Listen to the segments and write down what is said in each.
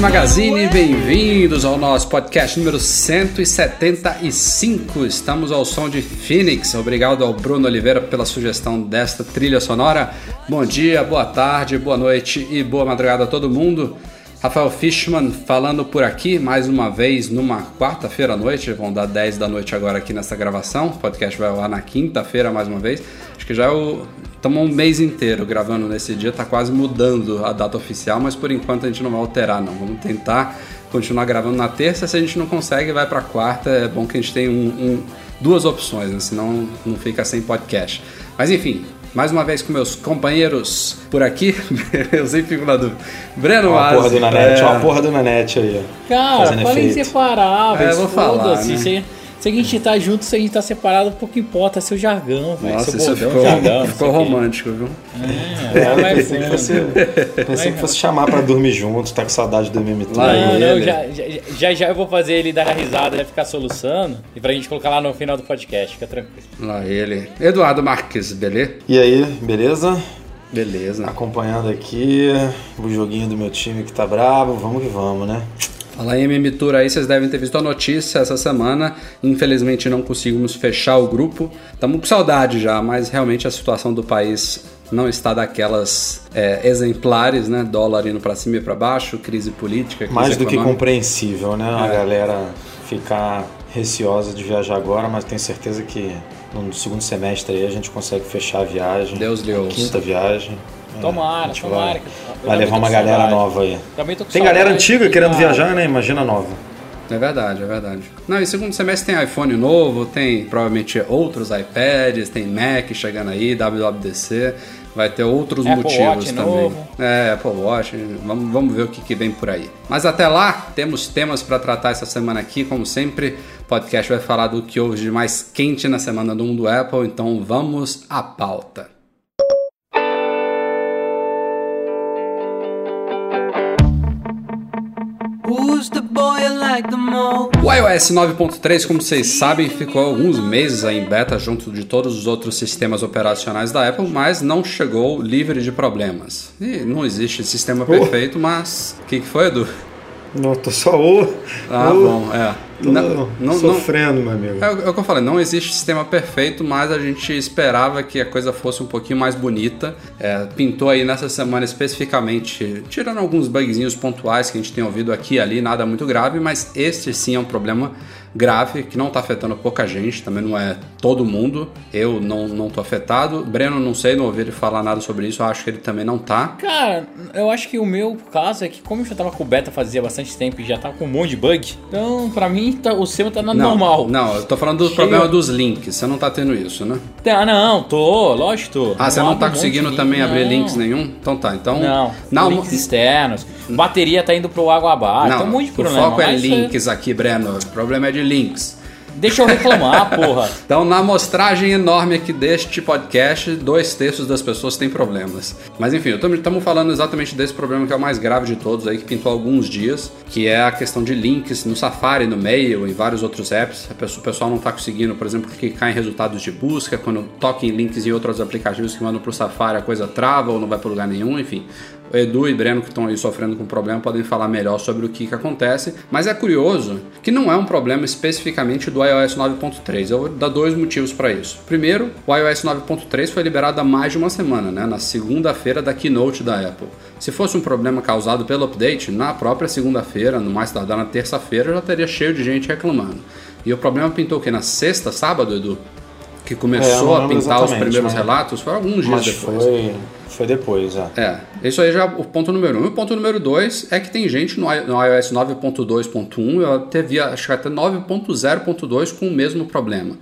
Magazine, bem-vindos ao nosso podcast número 175. Estamos ao som de Phoenix. Obrigado ao Bruno Oliveira pela sugestão desta trilha sonora. Bom dia, boa tarde, boa noite e boa madrugada a todo mundo. Rafael Fishman falando por aqui mais uma vez numa quarta-feira à noite, vão dar 10 da noite agora aqui nessa gravação. O podcast vai lá na quinta-feira mais uma vez. Acho que já é o Estamos um mês inteiro gravando nesse dia, tá quase mudando a data oficial, mas por enquanto a gente não vai alterar, não. Vamos tentar continuar gravando na terça. Se a gente não consegue, vai para quarta. É bom que a gente tenha um, um, duas opções, né? senão não fica sem podcast. Mas enfim, mais uma vez com meus companheiros por aqui, eu sempre fico na dúvida. Breno Uma Masi, porra do Nanete, é, uma porra do Nanete aí, ó. Cara, efeito. separar, É, vou falar, né? Se, se a gente tá junto, se a gente tá separado, pouco importa, é seu jargão, velho. Nossa, Seu isso bordão, ficou, jargão. não ficou romântico, viu? É, É, vai pensei que fosse, pensei que fosse chamar pra dormir junto, tá com saudade de dormir tudo. Lá Não, não, ele. já, já, já, já eu vou fazer ele dar risada, ficar soluçando, e pra gente colocar lá no final do podcast, fica tranquilo. Lá ele. Eduardo Marques, beleza? E aí, beleza? Beleza. Acompanhando aqui o joguinho do meu time que tá brabo, vamos que vamos, né? Fala aí, MM Tour aí, vocês devem ter visto a notícia essa semana. Infelizmente não conseguimos fechar o grupo. Estamos com saudade já, mas realmente a situação do país não está daquelas é, exemplares, né? Dólar indo para cima e para baixo, crise política, crise Mais do que econômica. compreensível, né? A É. galera ficar receosa de viajar agora, mas tenho certeza que no segundo semestre aí a gente consegue fechar a viagem. Deus lhe ouça. Quinta viagem. É, Tomara, a gente tomara. Vai, vai levar uma galera saudade. nova aí. Também tô com Tem galera antiga querendo Ah, viajar, né? Imagina nova. É verdade, é verdade. Não, e segundo semestre tem iPhone novo, tem provavelmente outros iPads, tem Mac chegando aí, WWDC, vai ter outros Apple motivos Watch também. novo. É, Apple Watch, vamos, vamos ver o que, que vem por aí. Mas até lá, temos temas para tratar essa semana aqui, como sempre. O podcast vai falar do que houve de mais quente na semana do mundo Apple, então vamos à pauta. O iOS 9.3, como vocês sabem, ficou alguns meses aí em beta junto de todos os outros sistemas operacionais da Apple, mas não chegou livre de problemas. E não existe sistema perfeito, mas o que, que foi, Edu? Não, tô só o. Ah, bom, é. Não, não, não, sofrendo, meu amigo. é, o- é o que eu falei, não existe sistema perfeito, mas a gente esperava que a coisa fosse um pouquinho mais bonita. É, pintou aí nessa semana especificamente, tirando alguns bugzinhos pontuais que a gente tem ouvido aqui e ali, nada muito grave, mas este sim é um problema grave que não está afetando pouca gente, também não é todo mundo. Eu não, não tô afetado. Breno, não sei, não ouvi ele falar nada sobre isso, eu acho que ele também não tá. Cara, eu acho que o meu caso é que como eu já tava com o beta fazia bastante tempo e já tava com um monte de bug, então pra mim tá- o seu tá Não, normal. Não, eu tô falando do Cheio. problema dos links. Você não tá tendo isso, né? Ah, não, tô, lógico tô. Ah, você não tá um conseguindo também link, abrir não. links nenhum? Então tá, então. Não, não links externos. Bateria tá indo pro água abaixo. não, tem um monte de o problema. foco é mas, links aqui, Breno. O problema é de links. Deixa eu reclamar, porra. Então, na amostragem enorme aqui deste podcast, dois terços das pessoas têm problemas. Mas enfim, estamos falando exatamente desse problema que é o mais grave de todos aí, que pintou alguns dias, que é a questão de links no Safari, no Mail, em vários outros apps. Pessoa- O pessoal não está conseguindo, por exemplo, clicar em resultados de busca, quando toca em links em outros aplicativos que mandam para o Safari, a coisa trava ou não vai para lugar nenhum, enfim. O Edu e Breno, que estão aí sofrendo com o problema, podem falar melhor sobre o que, que acontece. Mas é curioso que não é um problema especificamente do iOS 9.3. Eu vou dar dois motivos para isso. Primeiro, o iOS 9.3 foi liberado há mais de uma semana, né? na segunda-feira da keynote da Apple. Se fosse um problema causado pelo update, na própria segunda-feira, no mais tardar na terça-feira, já teria cheio de gente reclamando. E o problema pintou o quê? Na sexta, sábado, Edu? Que É, começou não a pintar os primeiros relatos, foi alguns dias depois. foi, foi depois, é. É, isso aí já é o ponto número um. E o ponto número dois é que tem gente no, no iOS 9.2.1, eu até vi, acho que até 9.0.2 com o mesmo problema.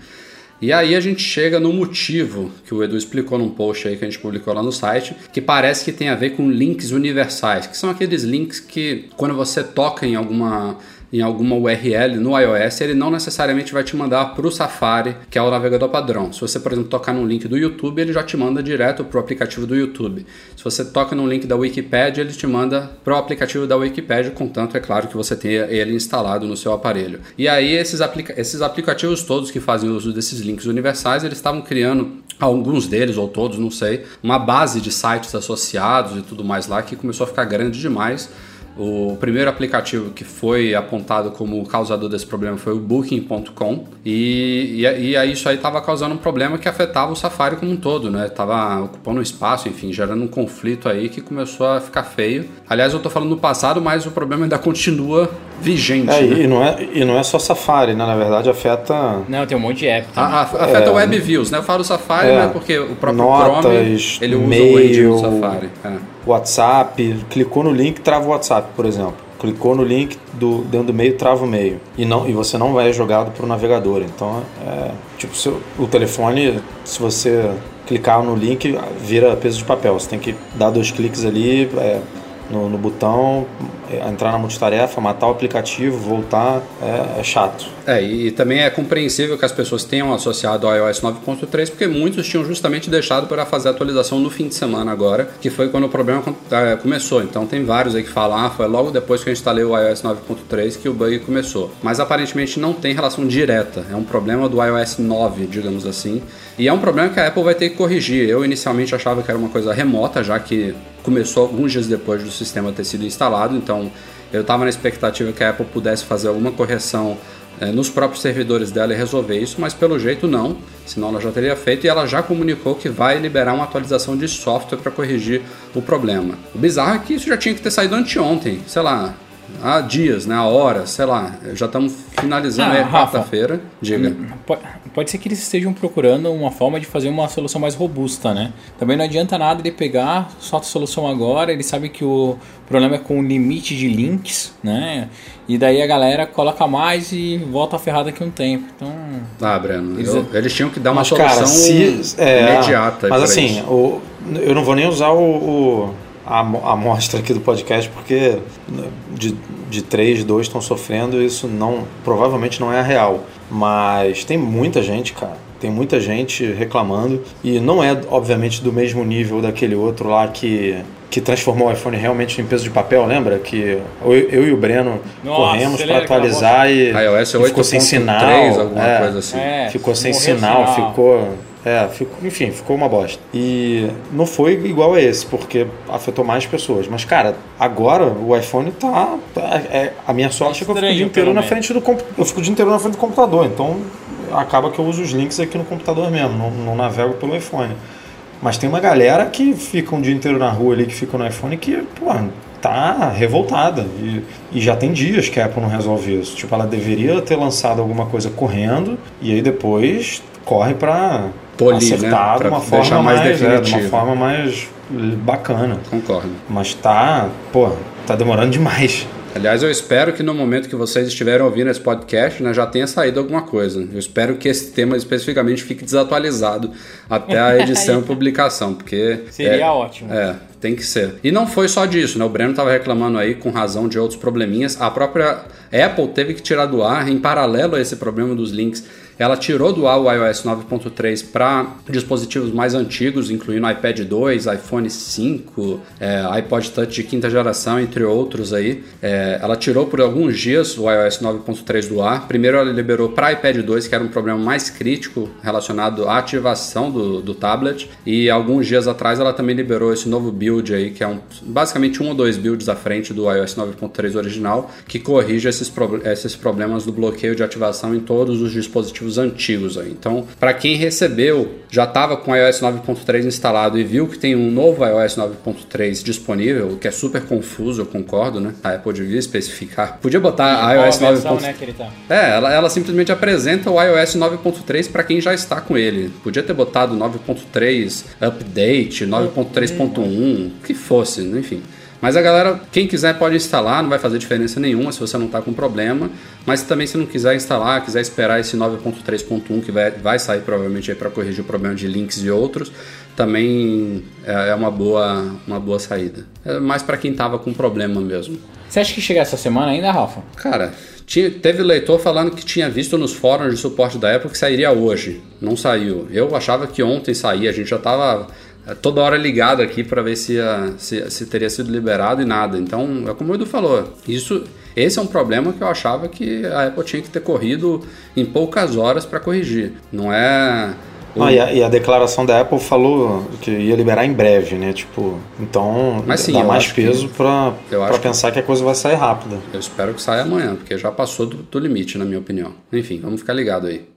E aí a gente chega no motivo que o Edu explicou num post aí que a gente publicou lá no site, que parece que tem a ver com links universais, que são aqueles links que quando você toca em alguma em alguma URL no iOS, ele não necessariamente vai te mandar para o Safari, que é o navegador padrão. Se você, por exemplo, tocar num link do YouTube, ele já te manda direto para o aplicativo do YouTube. Se você toca num link da Wikipedia, ele te manda para o aplicativo da Wikipedia, contanto, é claro, que você tenha ele instalado no seu aparelho. E aí, esses, aplica esses aplicativos todos que fazem uso desses links universais, eles estavam criando, alguns deles ou todos, não sei, uma base de sites associados e tudo mais lá que começou a ficar grande demais. O primeiro aplicativo que foi apontado como causador desse problema foi o Booking.com e, e, e aí isso aí estava causando um problema que afetava o Safari como um todo, né? Tava ocupando espaço, enfim, gerando um conflito aí que começou a ficar feio. Aliás, eu tô falando no passado, mas o problema ainda continua vigente. É, né? e, não é, e não é só Safari, né? Na verdade, afeta Não, tem um monte de app também. A- a- afeta o Web Views, né? Eu falo Safari, É. né? Porque o próprio Notas, Chrome ele usa o Edge no e-mail, Safari. É. WhatsApp. Clicou no link, trava o WhatsApp, por exemplo. Clicou no link do, dentro do meio, trava o meio. E, não, e você não vai jogado para o navegador. Então, é, tipo, seu, o telefone, se você clicar no link, vira peso de papel. Você tem que dar dois cliques ali é, no, no botão, é, entrar na multitarefa, matar o aplicativo, voltar. É, é chato. É, e também é compreensível que as pessoas tenham associado ao iOS 9.3, porque muitos tinham justamente deixado para fazer a atualização no fim de semana agora, que foi quando o problema eh, começou. Então tem vários aí que falam, ah, foi logo depois que eu instalei o iOS 9.3 que o bug começou. Mas aparentemente não tem relação direta, é um problema do iOS 9, digamos assim. E é um problema que a Apple vai ter que corrigir. Eu inicialmente achava que era uma coisa remota, já que começou alguns dias depois do sistema ter sido instalado, então eu estava na expectativa que a Apple pudesse fazer alguma correção eh, nos próprios servidores dela e resolver isso, mas pelo jeito não, senão ela já teria feito e ela já comunicou que vai liberar uma atualização de software para corrigir o problema. O bizarro é que isso já tinha que ter saído anteontem, sei lá, há dias, né, há horas, sei lá, já estamos finalizando Ah, aí a Rafa. quarta-feira. Diga. Po- Pode ser que eles estejam procurando uma forma de fazer uma solução mais robusta, né? Também não adianta nada ele pegar, solta a solução agora, ele sabe que o problema é com o limite de links, né? E daí a galera coloca mais e volta a ferrar daqui a um tempo. Então, Ah, Breno, Eles- eu- eles tinham que dar uma solução cara, se, é, imediata. Mas assim, o, eu não vou nem usar o, o- a, mo- a amostra aqui do podcast, porque de, de três, dois estão sofrendo, isso não provavelmente não é a real. Mas tem muita gente, cara. Tem muita gente reclamando. E não é, obviamente, do mesmo nível daquele outro lá que, que transformou o iPhone realmente em peso de papel, lembra? Que eu, eu e o Breno Nossa, corremos para atualizar e, iOS e ficou sem 8.3, sinal. alguma é. coisa assim. é, Ficou sem sinal, ficou. É, ficou, enfim, ficou uma bosta. E não foi igual a esse, porque afetou mais pessoas. Mas, cara, agora o iPhone tá. tá- é, a minha sorte é que eu fico o dia inteiro na frente do compu- Eu fico o dia inteiro na frente do computador, então acaba que eu uso os links aqui no computador mesmo, não, não navego pelo iPhone. Mas tem uma galera que fica um dia inteiro na rua ali, que fica no iPhone, que, pô, tá revoltada. E, e já tem dias que a Apple não resolve isso. Tipo, ela deveria ter lançado alguma coisa correndo e aí depois corre pra Polir, né? acertar Pra de uma deixar forma mais mais, é, de uma forma mais bacana. Concordo. Mas tá, pô, tá demorando demais. Aliás, eu espero que no momento que vocês estiverem ouvindo esse podcast, né, já tenha saído alguma coisa. Eu espero que esse tema especificamente fique desatualizado até a edição e publicação, porque Seria é, ótimo. É, tem que ser. E não foi só disso, né? O Breno estava reclamando aí com razão de outros probleminhas. A própria Apple teve que tirar do ar, em paralelo a esse problema dos links, ela tirou do ar o iOS 9.3 para dispositivos mais antigos, incluindo iPad 2, iPhone 5, é, iPod Touch de quinta geração, entre outros aí. É, ela tirou por alguns dias o iOS 9.3 do ar. Primeiro ela liberou para iPad 2, que era um problema mais crítico relacionado à ativação do, do tablet. E alguns dias atrás ela também liberou esse novo build aí, que é um, basicamente um ou dois builds à frente do iOS 9.3 original, que corrige esses, pro- esses problemas do bloqueio de ativação em todos os dispositivos dispositivos antigos aí. Então, para quem recebeu, já estava com o iOS 9.3 instalado e viu que tem um novo iOS 9.3 disponível, que é super confuso, eu concordo, né? A Apple devia especificar. Podia botar Qual iOS a versão, 9.3. né, tá? É, ela, ela simplesmente apresenta o iOS 9.3 para quem já está com ele. Podia ter botado 9.3 update, 9.3.1, o que fosse, enfim. Mas a galera, quem quiser pode instalar, não vai fazer diferença nenhuma se você não está com problema. Mas também se não quiser instalar, quiser esperar esse 9.3.1 que vai, vai sair provavelmente para corrigir o problema de links e outros, também é, é uma boa, uma boa saída. É mais para quem estava com problema mesmo. Você acha que chega essa semana ainda, Rafa? Cara, tinha, teve leitor falando que tinha visto nos fóruns de suporte da Apple que sairia hoje. Não saiu. Eu achava que ontem saía. A gente já estava toda hora ligado aqui para ver se, se, se teria sido liberado e nada. Então, é como o Edu falou. Isso, esse é um problema que eu achava que a Apple tinha que ter corrido em poucas horas para corrigir. Não é. o- Não, e, a, e a declaração da Apple falou que ia liberar em breve, né? Tipo, então Mas sim, dá mais peso pra acho que- pensar que a coisa vai sair rápida. Eu espero que saia amanhã, porque já passou do, do limite, na minha opinião. Enfim, vamos ficar ligado aí.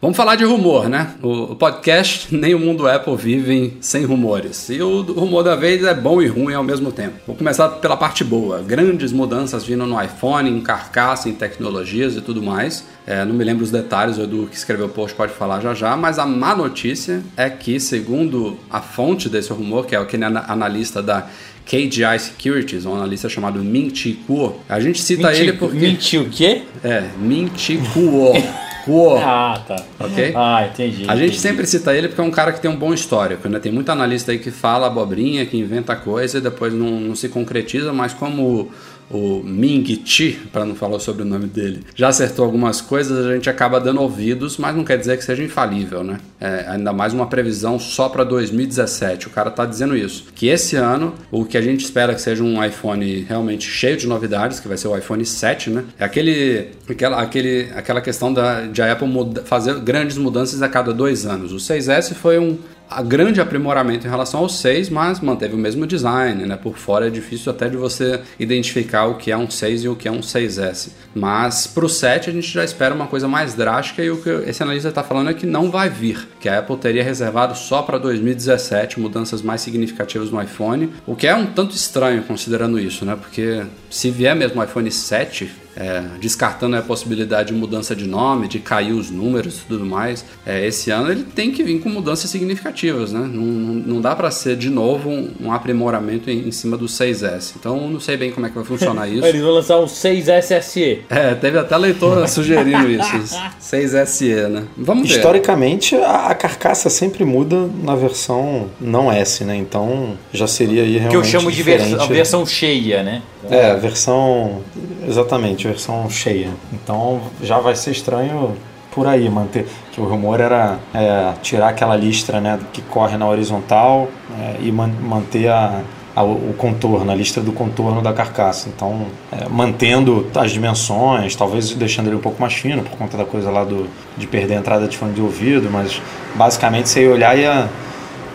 Vamos falar de rumor, né? O, podcast nem o mundo Apple vivem sem rumores. E o rumor da vez é bom e ruim ao mesmo tempo. Vou começar pela parte boa. Grandes mudanças vindo no iPhone, em carcaça, em tecnologias e tudo mais. É, não me lembro os detalhes, o Edu que escreveu o post pode falar já já, mas a má notícia é que, segundo a fonte desse rumor, que é aquele ana- analista da KGI Securities, um analista chamado Min Chi Kuo, a gente cita Mentiu- ele porque... Mentiu o quê? É, Min Chi Kuo. Kuo. Ah, tá. Ok? Ah, entendi. A gente entendi. sempre cita ele porque é um cara que tem um bom histórico, né? Tem muito analista aí que fala abobrinha, que inventa coisa e depois não, não se concretiza, mas como o, Ming Chi, para não falar sobre o nome dele, já acertou algumas coisas, a gente acaba dando ouvidos, mas não quer dizer que seja infalível, né? É, ainda mais uma previsão só para 2017. O cara tá dizendo isso. Que esse ano, o que a gente espera que seja um iPhone realmente cheio de novidades, que vai ser o iPhone 7, né? É aquele, aquela, aquele, aquela questão da, de a Apple muda- fazer grandes mudanças a cada dois anos. O 6S foi um a grande aprimoramento em relação ao 6, mas manteve o mesmo design, né? Por fora é difícil até de você identificar o que é um 6 e o que é um 6S. Mas para o 7 a gente já espera uma coisa mais drástica e o que esse analista está falando é que não vai vir, que a Apple teria reservado só para 2017 mudanças mais significativas no iPhone, o que é um tanto estranho considerando isso, né? Porque se vier mesmo o iPhone 7, é, descartando a possibilidade de mudança de nome, de cair os números e tudo mais, é, esse ano ele tem que vir com mudanças significativas, né? Não, não, não dá para ser de novo um, um aprimoramento em, em cima do 6S. Então não sei bem como é que vai funcionar isso. Eles vão lançar um 6SSE. É, teve até leitor sugerindo isso. 6SE, né? Vamos ver. Historicamente, a, a carcaça sempre muda na versão não S, né? Então já seria aí realmente Que eu chamo de vers- a versão cheia, né? É, a versão. Exatamente, a versão cheia. Então já vai ser estranho por aí manter. Que o rumor era é, tirar aquela listra né, que corre na horizontal é, e man- manter a, a- o contorno, a listra do contorno da carcaça. Então, é, mantendo as dimensões, talvez deixando ele um pouco mais fino por conta da coisa lá do, de perder a entrada de fone de ouvido, mas basicamente você ia olhar e ia,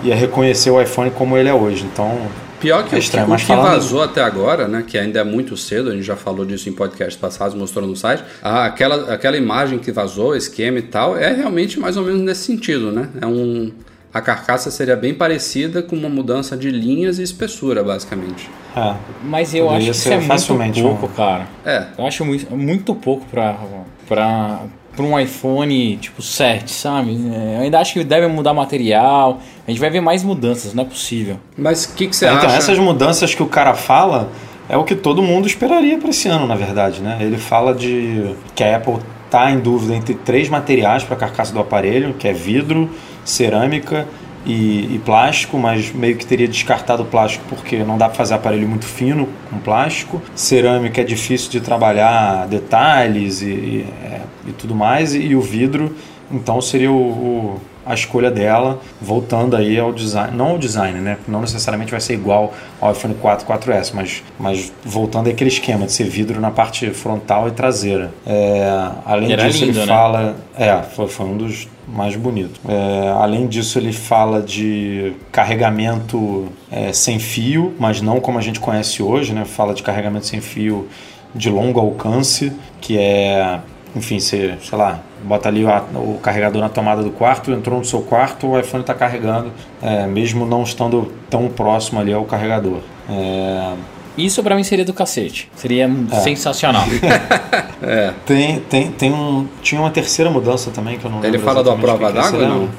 ia reconhecer o iPhone como ele é hoje. Então, Pior que É o estranho, que, o mas que falando- vazou até agora, né? Que ainda é muito cedo, a gente já falou disso em podcasts passados, mostrou no site. aquela, aquela imagem que vazou, esquema e tal, é realmente mais ou menos nesse sentido, né? É um. A carcaça seria bem parecida com uma mudança de linhas e espessura, basicamente. é, Mas eu Poderia acho que isso é muito pouco, um- cara. É. Eu acho muito, muito pouco pra, pra um iPhone tipo 7, sabe? É, Eu ainda acho que deve mudar material. A gente vai ver mais mudanças, não é possível. Mas o que, que você então, acha? essas mudanças que o cara fala é o que todo mundo esperaria para esse ano, na verdade, né? Ele fala de que a Apple está em dúvida entre três materiais para a carcaça do aparelho, que é vidro, cerâmica e, e plástico, mas meio que teria descartado o plástico porque não dá para fazer aparelho muito fino com plástico. Cerâmica é difícil de trabalhar detalhes e, e, é, e tudo mais, e, o vidro, então seria o- o a escolha dela, voltando aí ao design, não ao design, né? Não necessariamente vai ser igual ao iPhone 4, 4S, mas, mas voltando àquele esquema de ser vidro na parte frontal e traseira. É, além Era disso, lindo, ele né? fala. É, foi, foi um dos mais bonitos. É, além disso, ele fala de carregamento é, sem fio, mas não como a gente conhece hoje, né? Fala de carregamento sem fio de longo alcance, que é enfim, você, sei lá, bota ali o, o carregador na tomada do quarto, entrou no seu quarto, o iPhone está carregando, é, mesmo não estando tão próximo ali ao carregador. É, Isso pra mim seria do cacete. Seria sensacional. É. tem, tem, tem um, tinha uma terceira mudança também que eu não Ele lembro fala da prova é. D'água, lembra?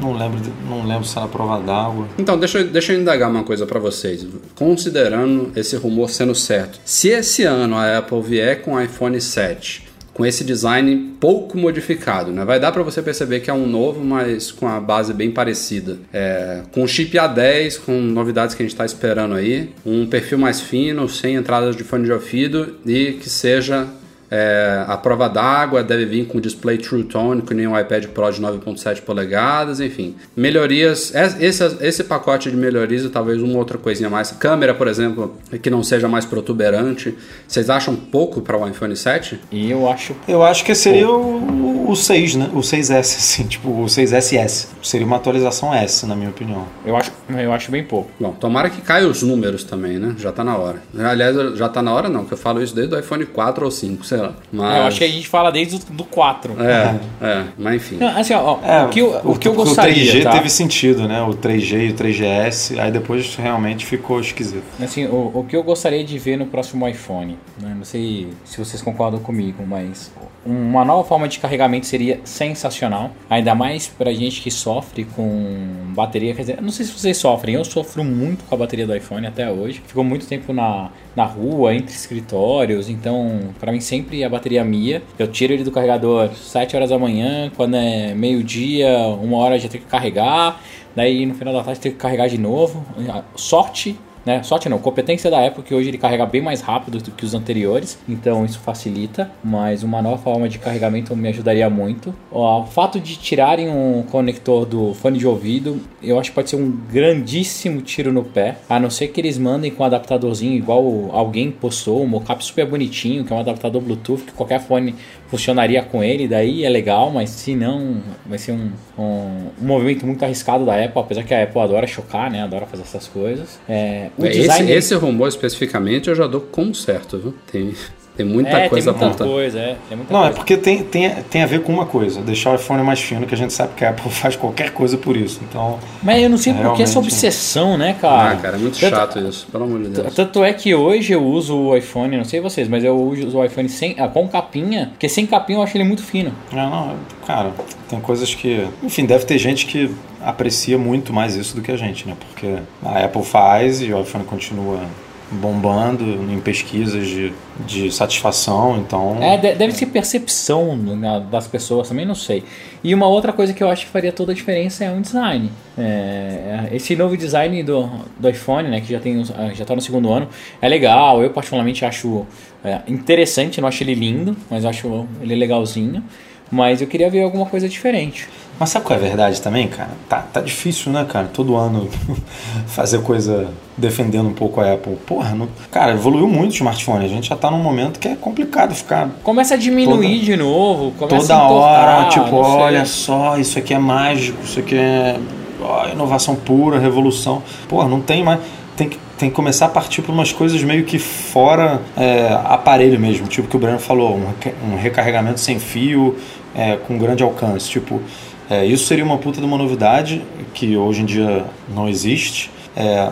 Não lembro, não lembro se era a prova d'água. Então, deixa, deixa eu indagar uma coisa pra vocês. Considerando esse rumor sendo certo, se esse ano a Apple vier com o iPhone 7 com esse design pouco modificado, né? Vai dar pra você perceber que é um novo, mas com a base bem parecida. É, com chip A10, com novidades que a gente está esperando aí, um perfil mais fino, sem entradas de fone de ouvido e que seja é, a prova d'água deve vir com display True Tone, que nem o iPad Pro de 9.7 polegadas, enfim. Melhorias, es- esse, esse pacote de melhorias e talvez uma outra coisinha mais. Câmera, por exemplo, que não seja mais protuberante. Vocês acham pouco para o iPhone 7? e eu acho. Eu acho que seria o, o 6, né? O 6S, assim, tipo, o 6SS. Seria uma atualização S, na minha opinião. Eu acho, eu acho bem pouco. Bom, tomara que caia os números também, né? Já tá na hora. Aliás, já tá na hora não, que eu falo isso desde o iPhone 4 ou 5, sei lá. Mas... Eu acho que a gente fala desde o do 4. É, é, mas enfim. Não, assim, ó, É, o que eu, o que eu gostaria. O 3G tá? teve sentido, né? O 3G e o 3GS, aí depois realmente ficou esquisito. Assim, o, o que eu gostaria de ver no próximo iPhone, né? não sei se vocês concordam comigo, mas uma nova forma de carregamento seria sensacional, ainda mais pra gente que sofre com bateria, quer dizer, não sei se vocês sofrem, eu sofro muito com a bateria do iPhone até hoje, ficou muito tempo na, na rua, entre escritórios, então pra mim sempre a bateria mia, eu tiro ele do carregador 7 horas da manhã, quando é meio-dia, uma hora já tem que carregar, daí no final da tarde tem que carregar de novo, sorte né? Sorte não, competência da Apple que hoje ele carrega bem mais rápido do que os anteriores, então isso facilita, mas uma nova forma de carregamento me ajudaria muito. O fato de tirarem um conector do fone de ouvido, eu acho que pode ser um grandíssimo tiro no pé, a não ser que eles mandem com um adaptadorzinho igual alguém postou, um mockup super bonitinho, que é um adaptador Bluetooth que qualquer fone funcionaria com ele, daí é legal, mas se não, vai ser um, um, um movimento muito arriscado da Apple, apesar que a Apple adora chocar, né? Adora fazer essas coisas. É, o Esse, esse rumor especificamente eu já dou como certo, viu? Tem, tem muita é, coisa tem muita coisa, é, tem muita Não, é coisa. porque tem, tem, tem a ver com uma coisa, deixar o iPhone mais fino, que a gente sabe que a Apple faz qualquer coisa por isso. Então, Mas eu não sei por que essa obsessão, né, cara? Ah, cara, é muito Tanto- chato isso, pelo amor de Deus. Tanto é que hoje eu uso o iPhone, não sei vocês, mas eu uso o iPhone sem, ah, com capinha, porque sem capinha eu acho ele muito fino. é, não, cara, tem coisas que. Enfim, deve ter gente que aprecia muito mais isso do que a gente, né? Porque a Apple faz e o iPhone continua bombando em pesquisas de, de satisfação, então. É, de- deve ser percepção né, das pessoas, também não sei. E uma outra coisa que eu acho que faria toda a diferença é um design. É, esse novo design do, do iPhone, né, que já tem ah, já está no segundo ano, é legal. Eu particularmente acho é, interessante, não acho ele lindo, mas acho ele legalzinho. Mas eu queria ver alguma coisa diferente. Mas sabe qual é a verdade também, cara? Tá, tá difícil, né, cara? Todo ano fazer coisa defendendo um pouco a Apple. Porra, não... cara, evoluiu muito o smartphone. A gente já tá num momento que é complicado ficar Começa a diminuir Toda- de novo, toda a entortar, hora, tipo, olha só, isso aqui é mágico, isso aqui é inovação pura, revolução. Porra, não tem mais. Tem que, tem que começar a partir para umas coisas meio que fora é, aparelho mesmo, tipo o que o Breno falou, um recarregamento sem fio é, com grande alcance. Tipo, é, isso seria uma puta de uma novidade que hoje em dia não existe. É,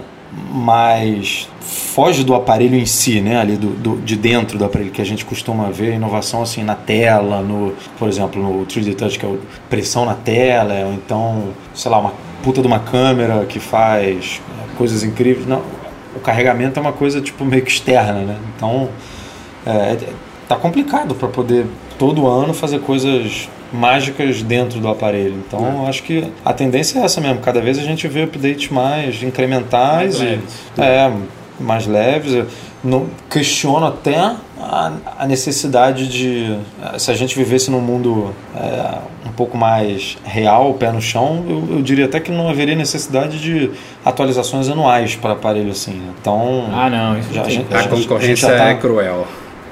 mas foge do aparelho em si, né? Ali do, do- de dentro do aparelho que a gente costuma ver inovação assim na tela, no, por exemplo, no 3D Touch que é pressão na tela, ou então, sei lá, uma puta de uma câmera que faz é, coisas incríveis. Não, o carregamento é uma coisa tipo meio que externa, né? Então, é, tá complicado para poder todo ano fazer coisas mágicas dentro do aparelho. Então, eu acho que a tendência é essa mesmo. Cada vez a gente vê updates mais incrementais Mais e leves. é mais leves. Eu não questiono até a, a necessidade de se a gente vivesse num mundo é, um pouco mais real, pé no chão, eu, eu diria até que não haveria necessidade de atualizações anuais para aparelho assim. né? Então, Ah, não, isso Já- a gente- A a gente concorrência já tá- é cruel.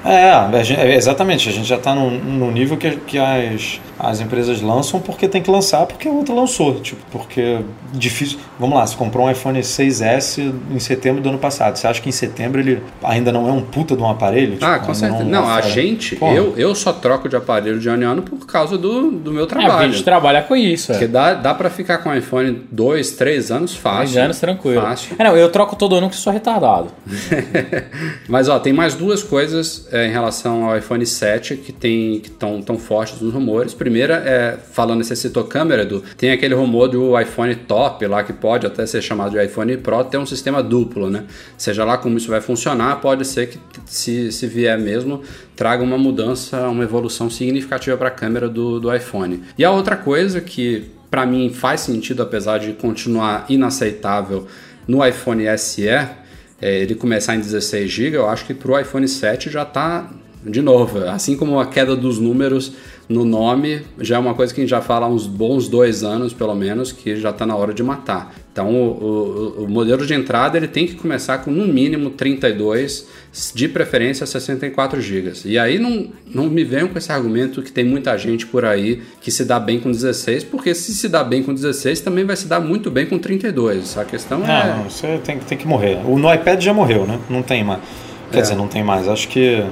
É, a gente- é, exatamente. A gente já está num, num nível que, que as, as empresas lançam porque tem que lançar porque a outra lançou. Tipo, porque difícil. Vamos lá, você comprou um iPhone 6S em setembro do ano passado. Você acha que em setembro ele ainda não é um puta de um aparelho? Tipo, Ah, com certeza. Não, a oferece- gente, Porra. eu, eu só troco de aparelho de ano em ano por causa do, do meu É, porque a trabalho. gente trabalha com isso. Porque É. dá, dá pra ficar com o iPhone dois, três anos fácil. Dois anos tranquilo. Fácil. É, não, eu troco todo ano que sou retardado. Mas ó, tem mais duas coisas é, em relação ao iPhone 7 que tem que estão tão fortes nos rumores. Primeira é falando você citou câmera, Edu, tem aquele rumor do iPhone top lá que pode até ser chamado de iPhone Pro ter um sistema duplo, né? Seja lá como isso vai funcionar, pode ser que se, se vier mesmo traga uma mudança, uma evolução significativa para a câmera do, do iPhone. E a outra coisa que para mim faz sentido apesar de continuar inaceitável no iPhone SE é, ele começar em 16 GB, eu acho que para o iPhone 7 já está de novo. Assim como a queda dos números no nome, já é uma coisa que a gente já fala há uns bons dois anos, pelo menos, que já está na hora de matar. Então, o, o, o modelo de entrada ele tem que começar com no mínimo 32, de preferência 64 GB. E aí não, não me venham com esse argumento que tem muita gente por aí que se dá bem com 16, porque se se dá bem com 16, também vai se dar muito bem com 32. A questão é. Não, não, isso tem, tem que morrer. O no iPad já morreu, né? Não tem mais. Quer É. dizer, não tem mais. Acho que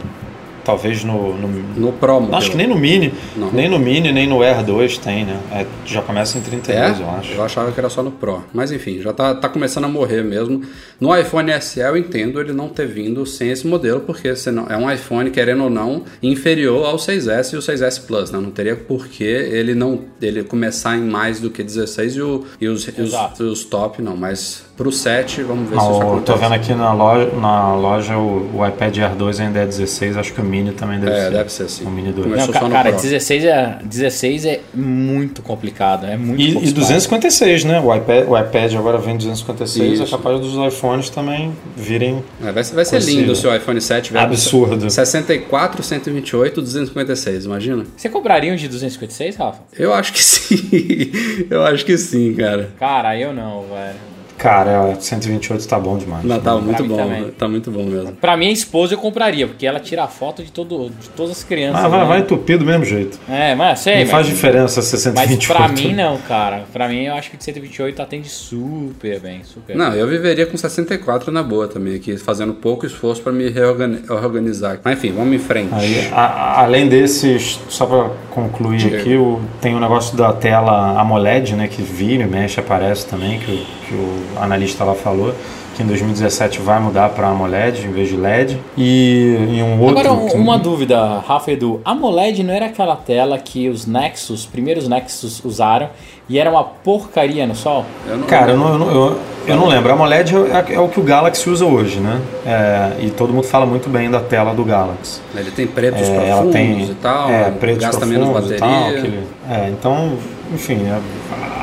talvez no. no- No Pro modelo. acho que nem no Mini. Não. Nem no Mini, nem no Air 2 tem, né? É, já começa em 32, eu acho. Eu achava que era só no Pro. Mas enfim, já tá, tá começando a morrer mesmo. No iPhone SE eu entendo ele não ter vindo sem esse modelo, porque senão, é um iPhone, querendo ou não, inferior ao 6S e o 6S Plus. Né? Não teria por que ele não ele começar em mais do que 16 e, o, e os, os, os top não. Mas pro 7, vamos ver Ah, se isso acontece. tô vendo aqui na loja, na loja o, o iPad Air 2 ainda é 16, acho que o Mini também deve É, ser. deve ser sim. O Mini 2. Começou Não, ca- cara, Pro. 16 é, 16 é muito complicado. É muito E, e espaço. 256, né? O iPad, o iPad agora vem 256, Isso. é capaz dos iPhones também virem É, vai, ser- vai ser lindo se o iPhone 7 vier com absurdo. 64, 128, 256, imagina? Você cobraria um de 256, Rafa? Eu acho que sim. eu acho que sim, cara. Cara, eu não, velho. Cara, 128 tá bom demais. Não, tá muito mim bom. também. Tá muito bom mesmo. Pra minha esposa eu compraria, porque ela tira foto de, todo, de todas as crianças. Ah, vai, né? vai entupir do mesmo jeito. É, mas sei, Não mas, faz diferença ser mas 128. pra mim não, cara. Pra mim eu acho que de 128 atende super bem, super Não, eu viveria com 64 na boa também aqui, fazendo pouco esforço pra me reorgani- reorganizar. Mas enfim, vamos em frente. Aí, a- a- além desses, só para concluir Diga. aqui, o- tem o negócio da tela AMOLED, né, que vira e mexe, aparece também, que o, que o analista lá falou, que em 2017 vai mudar para AMOLED em vez de LED. E em um outro... Agora, um- que- uma dúvida, Rafa Edu. A AMOLED não era aquela tela que os Nexus, os primeiros Nexus usaram e era uma porcaria no sol? Eu não- Cara, eu não, eu não, eu- eu não lembro. A AMOLED é, é o que o Galaxy usa hoje, né? É, e todo mundo fala muito bem da tela do Galaxy. Ele tem pretos É, profundos ela tem e tal, é, pretos gasta menos profundos e bateria. tal, aquele- é, então, enfim, a,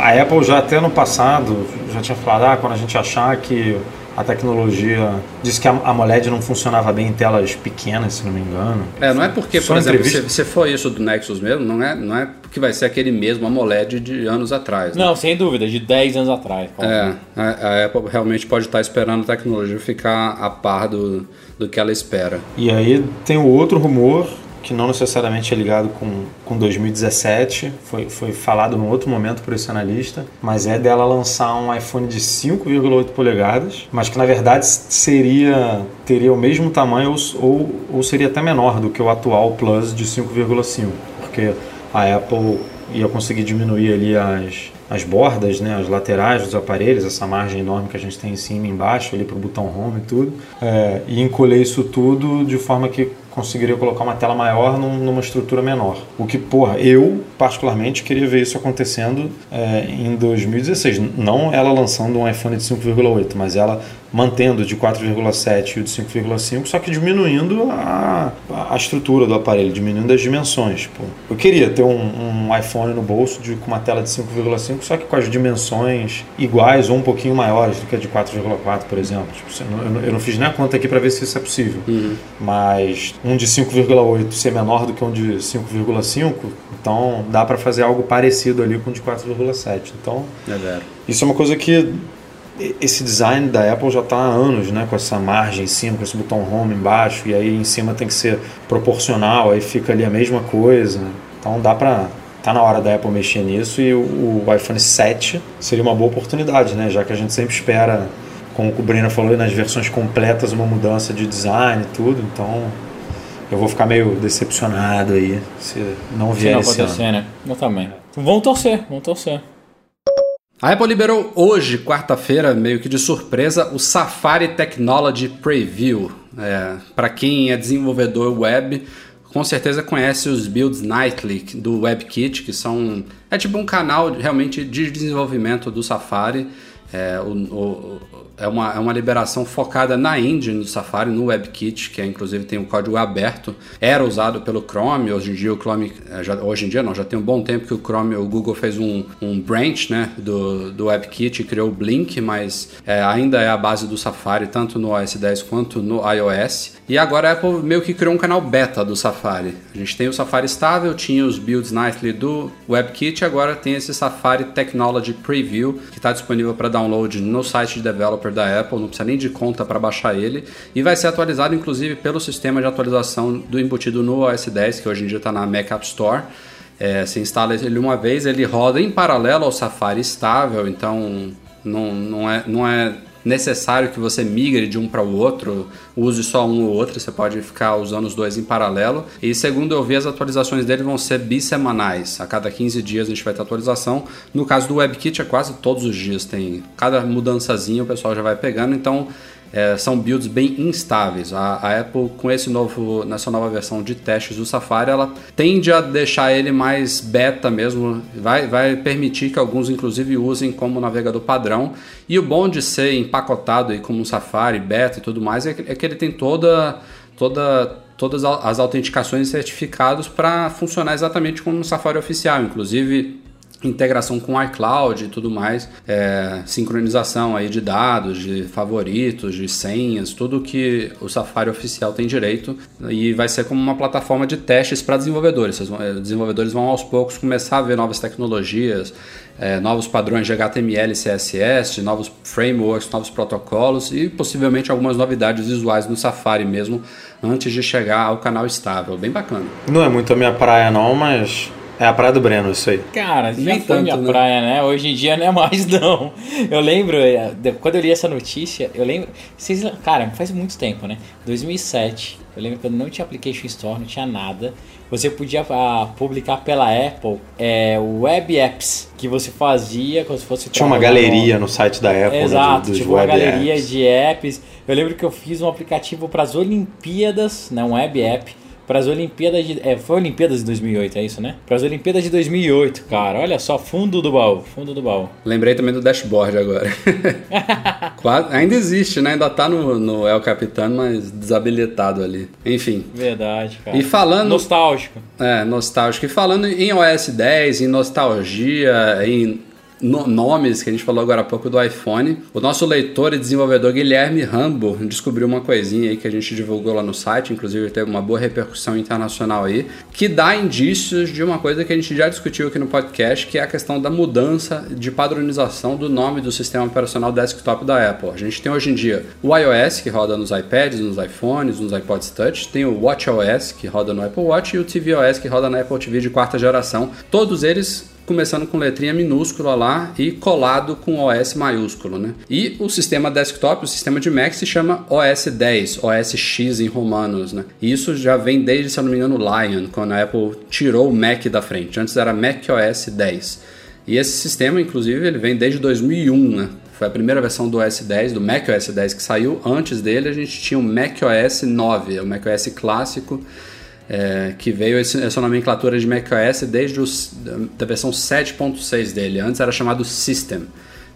a Apple já até no passado já tinha falado, ah, quando a gente achar que a tecnologia disse que a AMOLED não funcionava bem em telas pequenas, se não me engano. É, não é porque, Só por exemplo, se, se for isso do Nexus mesmo, não é, não é porque vai ser aquele mesmo AMOLED de anos atrás. né? Não, sem dúvida, de 10 anos atrás. É, a, a Apple realmente pode estar esperando a tecnologia ficar a par do, do que ela espera. E aí tem o outro rumor que não necessariamente é ligado com, com 2017, foi, foi falado num outro momento por esse analista, mas é dela lançar um iPhone de 5,8 polegadas, mas que na verdade seria teria o mesmo tamanho ou, ou, seria até menor do que o atual Plus de 5,5, porque a Apple ia conseguir diminuir ali as, as bordas, né, as laterais dos aparelhos, essa margem enorme que a gente tem em cima e embaixo, ali para o botão home e tudo, é, e encolher isso tudo de forma que conseguiria colocar uma tela maior num- numa estrutura menor. O que, porra, eu particularmente queria ver isso acontecendo é, em 2016. Não ela lançando um iPhone de 5,8, mas ela mantendo de 4,7 e o de 5,5, só que diminuindo a, a estrutura do aparelho, diminuindo as dimensões. Pô. Eu queria ter um, um iPhone no bolso de, com uma tela de 5,5, só que com as dimensões iguais ou um pouquinho maiores do que a de 4,4, por exemplo. Tipo, eu, não, eu não fiz nem a conta aqui para ver se isso é possível. Mas um de 5,8 ser menor do que um de 5,5, então dá para fazer algo parecido ali com o de 4,7. Então, É isso é uma coisa que esse design da Apple já está há anos, né? Com essa margem em cima, com esse botão home embaixo, e aí em cima tem que ser proporcional, aí fica ali a mesma coisa. Então dá para tá na hora da Apple mexer nisso e o, iPhone 7 seria uma boa oportunidade, né? Já que a gente sempre espera, como o Brina falou, nas versões completas uma mudança de design e tudo, então eu vou ficar meio decepcionado aí se não vier se não esse acontecer, ano. né? Eu também. Vamos torcer, vamos torcer. A Apple liberou hoje, quarta-feira, meio que de surpresa, o Safari Technology Preview. É, Para quem é desenvolvedor web, com certeza conhece os Builds Nightly do WebKit, que são é tipo um canal realmente de desenvolvimento do Safari. É, o, o, é, uma, é uma liberação focada na engine do Safari, no WebKit, que é, inclusive tem um código aberto. Era usado pelo Chrome, hoje em dia o Chrome, é, já, hoje em dia não, já tem um bom tempo que o Chrome, o Google fez um, um branch né, do, do WebKit e criou o Blink, mas é, ainda é a base do Safari, tanto no OS 10 quanto no iOS. E agora a Apple meio que criou um canal beta do Safari. A gente tem o Safari estável, tinha os builds nightly do WebKit, agora tem esse Safari Technology Preview, que está disponível para download no site de developer da Apple, não precisa nem de conta para baixar ele, e vai ser atualizado inclusive pelo sistema de atualização do embutido no OS 10, que hoje em dia está na Mac App Store. É, você instala ele uma vez, ele roda em paralelo ao Safari estável, então não, não, é, não é necessário que você migre de um para o outro, use só um ou outro, você pode ficar usando os dois em paralelo. E segundo eu vi, as atualizações dele vão ser bissemanais. A cada 15 dias a gente vai ter atualização. No caso do WebKit é quase todos os dias, tem cada mudançazinha o pessoal já vai pegando, então é, são builds bem instáveis. A, a, Apple, com esse novo, nessa nova versão de testes do Safari, ela tende a deixar ele mais beta mesmo, vai, vai permitir que alguns, inclusive, usem como navegador padrão. E o bom de ser empacotado aí como um Safari, beta e tudo mais, é que, é que ele tem toda, toda, todas as autenticações e certificados para funcionar exatamente como um Safari oficial. Inclusive, integração com iCloud e tudo mais, é, sincronização aí de dados, de favoritos, de senhas, tudo que o Safari oficial tem direito e vai ser como uma plataforma de testes para desenvolvedores. Os é, desenvolvedores vão aos poucos começar a ver novas tecnologias, é, novos padrões de HTML CSS, novos frameworks, novos protocolos e possivelmente algumas novidades visuais no Safari mesmo antes de chegar ao canal estável. Bem bacana. Não é muito a minha praia não, mas é a Praia do Breno, isso aí. Cara, já Nem foi tanto, minha né? praia, né? Hoje em dia não é mais, não. Eu lembro, é, quando eu li essa notícia, eu lembro. Vocês, cara, faz muito tempo, né? 2007. Eu lembro quando não tinha Application Store, não tinha nada. Você podia ah, publicar pela Apple é, web apps que você fazia como se fosse. Tinha uma galeria no... site da Apple, Exato, né, dos tipo uma galeria apps. de apps. Eu lembro que eu fiz um aplicativo para as Olimpíadas, né, um web app para as Olimpíadas de. É, foi Olimpíadas de 2008, é isso, né? Para as Olimpíadas de 2008, cara. Olha só, fundo do baú, fundo do baú. Lembrei também do dashboard agora. ainda existe, né? Ainda tá no, no El Capitano, mas desabilitado ali. Enfim. Verdade, cara. E falando. Nostálgico. É, nostálgico. E falando em OS 10, em nostalgia, em no, nomes que a gente falou agora há pouco do iPhone. O nosso leitor e desenvolvedor Guilherme Rambo descobriu uma coisinha aí que a gente divulgou lá no site, inclusive teve uma boa repercussão internacional aí, que dá indícios de uma coisa que a gente já discutiu aqui no podcast, que é a questão da mudança de padronização do nome do sistema operacional desktop da Apple. A gente tem hoje em dia o iOS, que roda nos iPads, nos iPhones, nos iPods Touch, tem o WatchOS, que roda no Apple Watch, e o tvOS, que roda na Apple TV de quarta geração. Todos eles começando com letrinha minúscula lá e colado com OS maiúsculo, né? E o sistema desktop, o sistema de Mac se chama OS 10, OS X em romanos, né? E isso já vem desde, se eu não me engano, Lion, quando a Apple tirou o Mac da frente. Antes era Mac OS 10. E esse sistema, inclusive, ele vem desde 2001, né? Foi a primeira versão do OS 10, do Mac OS 10 que saiu. Antes dele, a gente tinha o Mac OS 9, o Mac OS clássico, é, que veio esse, essa nomenclatura de macOS desde os, da versão 7.6 dele. Antes era chamado System.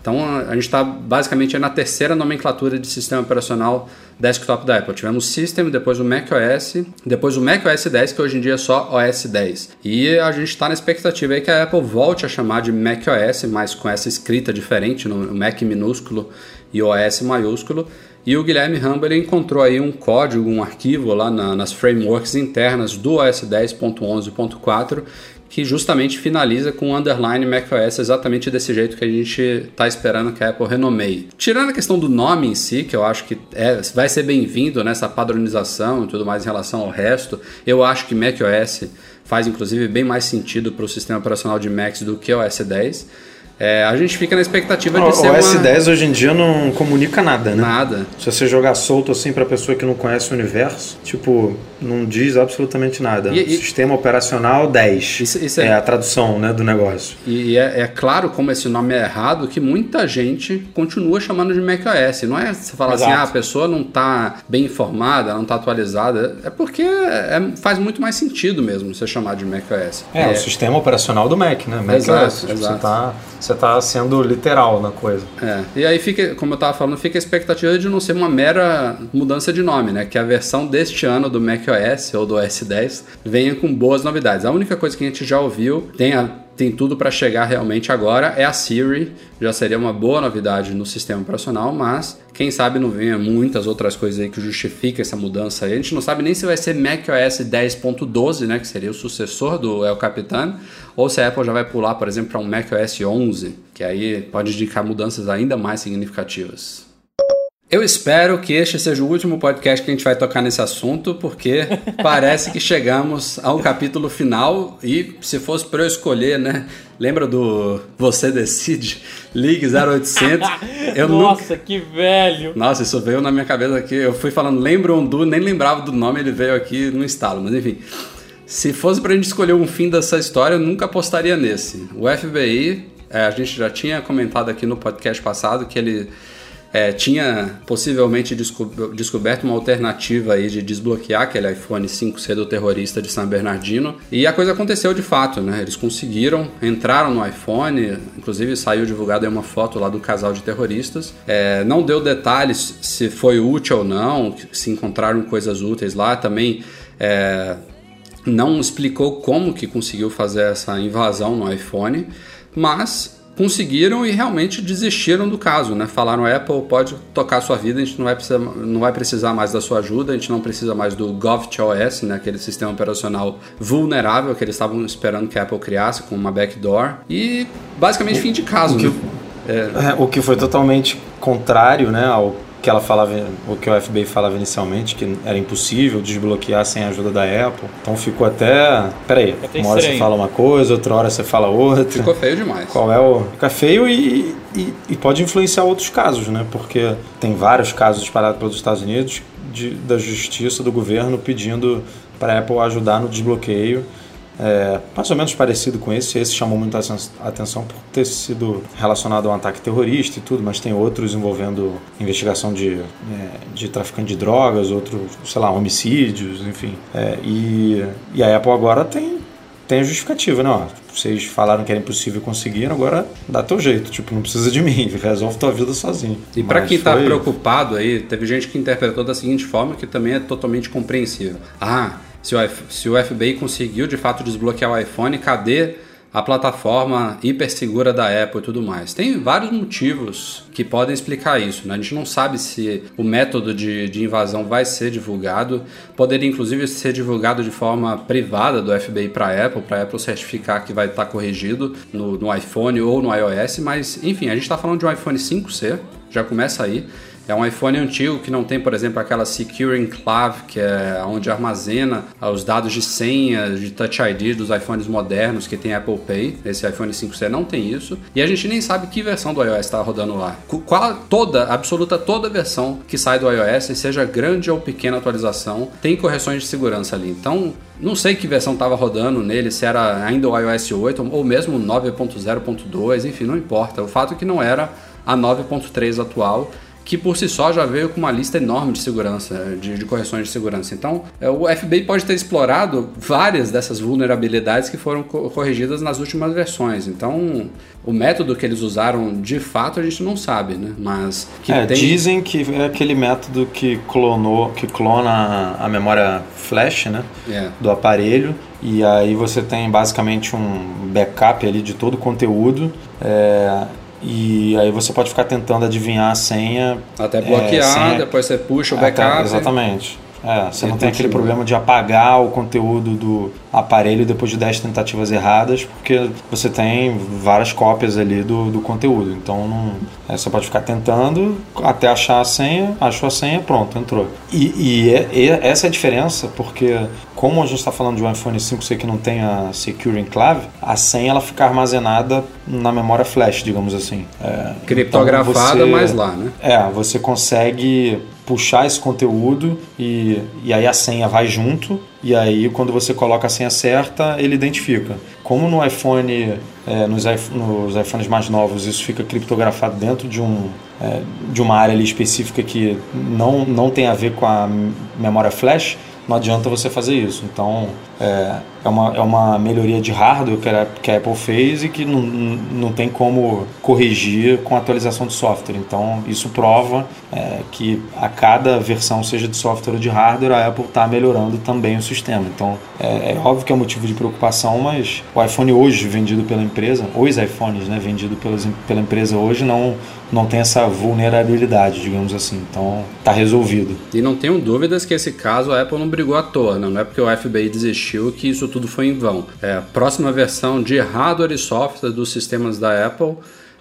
Então a, gente está basicamente na terceira nomenclatura de sistema operacional desktop da Apple. Tivemos System, depois o macOS, depois o macOS 10, que hoje em dia é só OS 10. E a gente está na expectativa aí que a Apple volte a chamar de macOS, mas com essa escrita diferente, no Mac minúsculo e OS maiúsculo. E o Guilherme Rambo ele encontrou aí um código, um arquivo lá na, nas frameworks internas do OS 10.11.4 que justamente finaliza com o underline macOS exatamente desse jeito que a gente está esperando que a Apple renomeie. Tirando a questão do nome em si, que eu acho que é, vai ser bem-vindo nessa padronização e tudo mais em relação ao resto, eu acho que macOS faz inclusive bem mais sentido para o sistema operacional de Macs do que o OS 10. É, a gente fica na expectativa de o ser o OS uma... 10 hoje em dia não comunica nada, né? Nada. Se você jogar solto assim pra pessoa que não conhece o universo, tipo, não diz absolutamente nada. E- e- Sistema operacional 10. Isso- isso é- é... a tradução né, do negócio. E é, é claro, como esse nome é errado, que muita gente continua chamando de macOS. Não é você falar assim, Exato. ah, a pessoa não está bem informada, não está atualizada. É porque é- faz muito mais sentido mesmo você chamar de macOS. É, o sistema operacional do Mac, né? Mac Exato, OS. Tipo, exato. Você, tá, você tá sendo literal na coisa. É. E aí fica, como eu estava falando, fica a expectativa de não ser uma mera mudança de nome, né? Que a versão deste ano do macOS ou do OS 10 venha com boas novidades. A única coisa que a gente já ouviu tem, a- tem tudo para chegar realmente agora é a Siri. Já seria uma boa novidade no sistema operacional, mas quem sabe não venha muitas outras coisas aí que justifiquem essa mudança aí. A gente não sabe nem se vai ser macOS 10.12, né? Que seria o sucessor do El Capitan, ou se a Apple já vai pular, por exemplo, para um macOS 11, que aí pode indicar mudanças ainda mais significativas. Eu espero que este seja o último podcast que a gente vai tocar nesse assunto, porque parece que chegamos ao capítulo final e se fosse para eu escolher, né? Lembra do Você Decide? Ligue 0800. Eu nunca... Nossa, que velho! Nossa, isso veio na minha cabeça aqui. Eu fui falando, lembra um do, nem lembrava do nome, ele veio aqui no estalo, mas enfim. Se fosse pra gente escolher um fim dessa história, eu nunca apostaria nesse. O FBI, é, a gente já tinha comentado aqui no podcast passado que ele é, tinha possivelmente desco- descoberto uma alternativa aí de desbloquear aquele iPhone 5C do terrorista de San Bernardino. E a coisa aconteceu de fato, né? Eles conseguiram, entraram no iPhone, inclusive saiu divulgada uma foto lá do casal de terroristas. É, não deu detalhes se foi útil ou não, se encontraram coisas úteis lá. Também é, não explicou como que conseguiu fazer essa invasão no iPhone, mas conseguiram e realmente desistiram do caso, né? Falaram Apple pode tocar a sua vida, a gente não vai precisar, não vai precisar mais da sua ajuda, a gente não precisa mais do GovTOS, né? Aquele sistema operacional vulnerável que eles estavam esperando que a Apple criasse com uma backdoor e basicamente fim de caso, que- né? É, o que foi totalmente contrário né, ao que ela falava, o que o FBI falava inicialmente, que era impossível desbloquear sem a ajuda da Apple. Então ficou até. Peraí, até uma hora você fala uma coisa, outra hora você fala outra. Ficou feio demais. Qual é o. Fica feio e, e, e pode influenciar outros casos, né? Porque tem vários casos espalhados pelos Estados Unidos de, da justiça, do governo, pedindo para a Apple ajudar no desbloqueio. É, mais ou menos parecido com esse. Esse chamou muita aten- atenção por ter sido relacionado a um ataque terrorista e tudo, mas tem outros envolvendo investigação de, é, de traficante de drogas, outros, sei lá, homicídios, enfim. É, e, e a Apple agora tem, tem a justificativa, né? Ó, vocês falaram que era impossível conseguiram, agora dá teu jeito. Tipo, não precisa de mim, resolve tua vida sozinho. E para quem tá foi- preocupado aí, teve gente que interpretou da seguinte forma, que também é totalmente compreensível. Ah, se o, se o FBI conseguiu de fato desbloquear o iPhone, cadê a plataforma hipersegura da Apple e tudo mais? Tem vários motivos que podem explicar isso. Né? A gente não sabe se o método de, de invasão vai ser divulgado. Poderia inclusive ser divulgado de forma privada do FBI para a Apple, para a Apple certificar que vai estar corrigido no, no iPhone ou no iOS. Mas enfim, a gente está falando de um iPhone 5C, já começa aí. É um iPhone antigo que não tem, por exemplo, aquela Secure Enclave, que é onde armazena os dados de senha, de Touch ID dos iPhones modernos que tem Apple Pay. Esse iPhone 5C não tem isso. E a gente nem sabe que versão do iOS está rodando lá. Qual, toda, absoluta toda versão que sai do iOS, seja grande ou pequena atualização, tem correções de segurança ali. Então, não sei que versão estava rodando nele, se era ainda o iOS 8 ou mesmo 9.0.2, enfim, não importa. O fato é que não era a 9.3 atual, que por si só já veio com uma lista enorme de segurança, de, de correções de segurança. Então, é, o FBI pode ter explorado várias dessas vulnerabilidades que foram co- corrigidas nas últimas versões. Então, o método que eles usaram, de fato, a gente não sabe, né? Mas que É, tem... dizem que é aquele método que clonou, que clona a, a memória flash, né? É. Do aparelho. E aí você tem basicamente um backup ali de todo o conteúdo. é, e aí você pode ficar tentando adivinhar a senha. Até é, bloquear, senha- depois você puxa o Até- backup. exatamente. É, você E não tem aquele continua. problema de apagar o conteúdo do. Aparelho depois de 10 tentativas erradas, porque você tem várias cópias ali do, do conteúdo. Então não, é, você pode ficar tentando até achar a senha, achou a senha, pronto, entrou. E, e, é, e essa é a diferença, porque como a gente está falando de um iPhone 5C que não tem a Secure Enclave, a senha ela fica armazenada na memória flash, digamos assim. É, Criptografada, então você- mas lá, né? é, você consegue puxar esse conteúdo e, e aí a senha vai junto e aí quando você coloca a senha certa ele identifica. Como no iPhone, é, nos, nos iPhones mais novos isso fica criptografado dentro de um é, de uma área específica que não, não tem a ver com a memória flash, não adianta você fazer isso. Então, é, é, uma, é uma melhoria de hardware que a, que a Apple fez e que não, não tem como corrigir com a atualização de software. Então, isso prova é, que a cada versão, seja de software ou de hardware, a Apple está melhorando também o sistema. Então, é, é óbvio que é motivo de preocupação, mas o iPhone hoje vendido pela empresa, os iPhones né, vendidos pelas, pela empresa hoje, não, não tem essa vulnerabilidade, digamos assim. Então, está resolvido. E não tenho dúvidas que esse caso a Apple não brigou à toa, né? não é porque o FBI desistiu que isso tudo foi em vão. É, a próxima versão de hardware e software dos sistemas da Apple,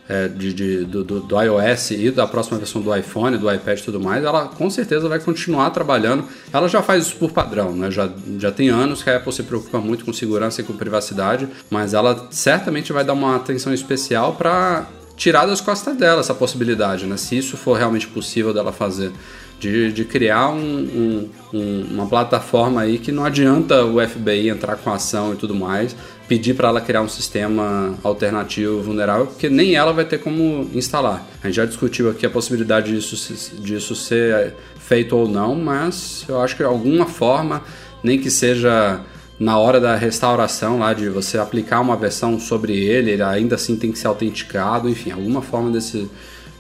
é, de, de- do, do- do iOS e da próxima versão do iPhone, do iPad e tudo mais, ela com certeza vai continuar trabalhando. Ela já faz isso por padrão, né? já, já tem anos que a Apple se preocupa muito com segurança e com privacidade, mas ela certamente vai dar uma atenção especial para tirar das costas dela essa possibilidade, né? Se isso for realmente possível dela fazer. De, de criar um- um- um- uma plataforma aí que não adianta o FBI entrar com ação e tudo mais, pedir para ela criar um sistema alternativo vulnerável, porque nem ela vai ter como instalar. A gente já discutiu aqui a possibilidade disso, disso ser feito ou não, mas eu acho que alguma forma, nem que seja na hora da restauração lá de você aplicar uma versão sobre ele, ele ainda assim tem que ser autenticado, enfim, alguma forma desse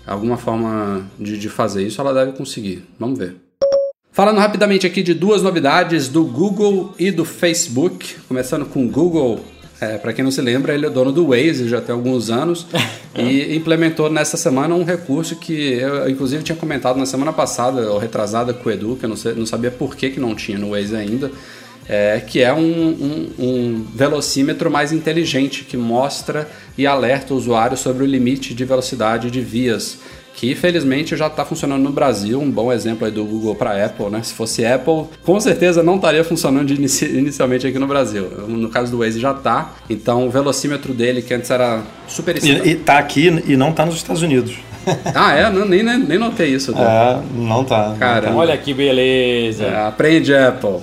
alguma forma de, de fazer isso ela deve conseguir. Vamos ver. Falando rapidamente aqui de duas novidades do Google e do Facebook, começando com o Google. É, para quem não se lembra, ele é dono do Waze já tem alguns anos e implementou nessa semana um recurso que eu, inclusive, tinha comentado na semana passada, ou retrasada, com o Edu, que eu não, sei- não sabia por que, que não tinha no Waze ainda, é, que é um, um- um velocímetro mais inteligente que mostra e alerta o usuário sobre o limite de velocidade de vias que felizmente já está funcionando no Brasil, um bom exemplo aí do Google para Apple, né? Se fosse Apple, com certeza não estaria funcionando de inici- inicialmente aqui no Brasil. No caso do Waze já está, então o velocímetro dele, que antes era super E, e tá aqui e não tá nos Estados Unidos. Ah, é? Não, nem, nem, nem notei isso. Tá? É, não tá. Caramba. tá. Olha que beleza. É, aprende, Apple.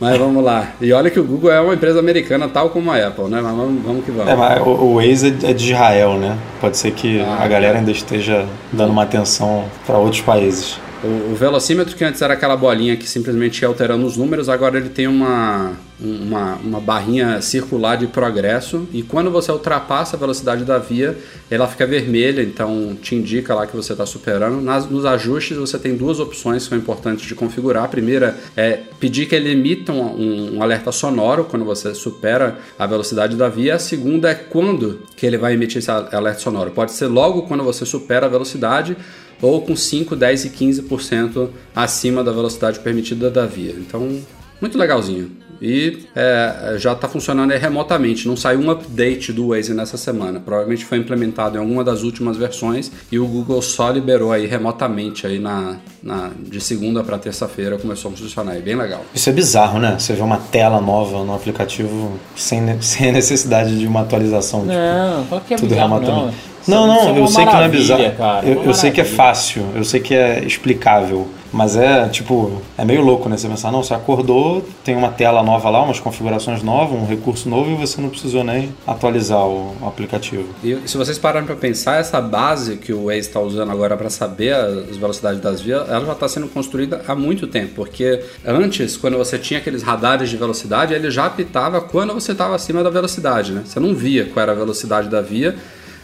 Mas vamos lá. E olha que o Google é uma empresa americana, tal como a Apple, né? Mas vamos, vamos que vamos. É, mas o, o Waze é de Israel, né? Pode ser que Ah, a galera ainda esteja dando uma atenção para outros países. O, o velocímetro que antes era aquela bolinha que simplesmente ia alterando os números, agora ele tem uma, uma, uma barrinha circular de progresso e quando você ultrapassa a velocidade da via, ela fica vermelha, então te indica lá que você está superando. Nas, nos ajustes você tem duas opções que são importantes de configurar. A primeira é pedir que ele emita um, um- um alerta sonoro quando você supera a velocidade da via. A segunda é quando que ele vai emitir esse alerta sonoro. Pode ser logo quando você supera a velocidade ou com 5, 10 e 15% acima da velocidade permitida da via. Então, muito legalzinho. E é, já está funcionando remotamente. Não saiu um update do Waze nessa semana. Provavelmente foi implementado em alguma das últimas versões e o Google só liberou aí remotamente aí na, na de segunda para terça-feira começou a funcionar. É bem legal. Isso é bizarro, né? Você vê uma tela nova no aplicativo sem, sem necessidade de uma atualização. tipo, Não, fala que é tudo bizarro, remotamente. não. Não, Isso não, é eu sei que não é bizarro. cara, eu eu sei que é fácil, eu sei que é explicável. Mas é, tipo, é meio louco, né? Você pensar, não, você acordou, tem uma tela nova lá, umas configurações novas, um recurso novo e você não precisou nem atualizar o aplicativo. E se vocês pararem para pensar, essa base que o Waze está usando agora para saber as velocidades das vias, ela já está sendo construída há muito tempo. Porque antes, quando você tinha aqueles radares de velocidade, ele já apitava quando você estava acima da velocidade, né? Você não via qual era a velocidade da via,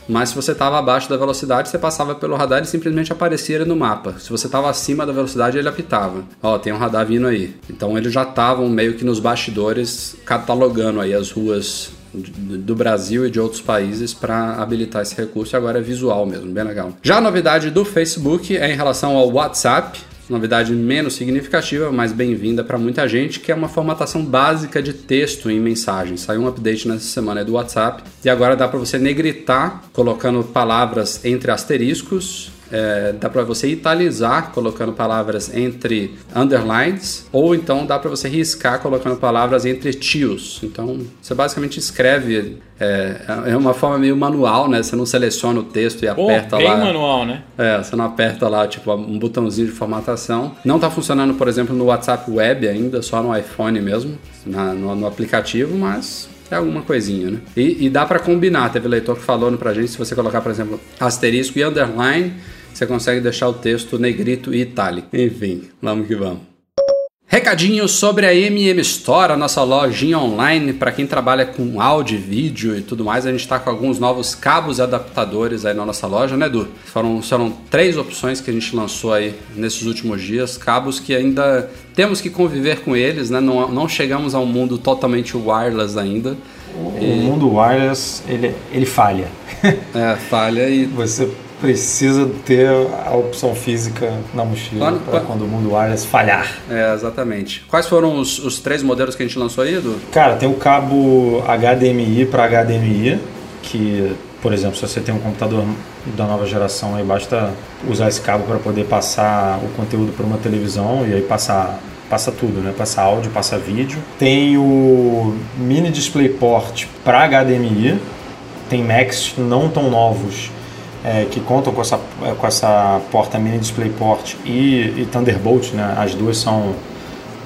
mas se você estava abaixo da velocidade, você passava pelo radar e simplesmente aparecia no mapa. Se você estava acima da velocidade, ele apitava. Ó, tem um radar vindo aí. Então eles já estavam meio que nos bastidores catalogando aí as ruas do Brasil e de outros países para habilitar esse recurso agora é visual mesmo, bem legal. Já a novidade do Facebook é em relação ao WhatsApp, novidade menos significativa, mas bem-vinda para muita gente, que é uma formatação básica de texto em mensagem. Saiu um update nessa semana do WhatsApp e agora dá para você negritar colocando palavras entre asteriscos é, dá para você italizar colocando palavras entre underlines ou então dá para você riscar colocando palavras entre tios. Então você basicamente escreve é, é uma forma meio manual, né? Você não seleciona o texto e aperta bem lá. manual, né? É, você não aperta lá tipo um botãozinho de formatação. Não está funcionando, por exemplo, no WhatsApp Web ainda, só no iPhone mesmo, na, no, no aplicativo, mas é alguma coisinha, né? E, e dá para combinar. Teve leitor que falou pra gente, se você colocar, por exemplo, asterisco e underline, você consegue deixar o texto negrito e itálico. Enfim, vamos que vamos. Recadinho sobre a MM Store, a nossa lojinha online para quem trabalha com áudio, vídeo e tudo mais. A gente está com alguns novos cabos e adaptadores aí na nossa loja, né, Edu? Foram, foram três opções que a gente lançou aí nesses últimos dias. Cabos que ainda temos que conviver com eles, né? Não, não chegamos a um mundo totalmente wireless ainda. O e... mundo wireless, ele, ele falha. É, falha e... Você precisa ter a opção física na mochila para quando o mundo wireless falhar. É, exatamente. Quais foram os, os, três modelos que a gente lançou aí, Edu? Cara, tem o cabo HDMI para HDMI, que, por exemplo, se você tem um computador da nova geração, aí basta usar esse cabo para poder passar o conteúdo para uma televisão e aí passar passa tudo, né? Passa áudio, passa vídeo. Tem o mini DisplayPort para HDMI. Tem Macs não tão novos é, que contam com essa, com essa porta mini DisplayPort e, e Thunderbolt, né? As duas são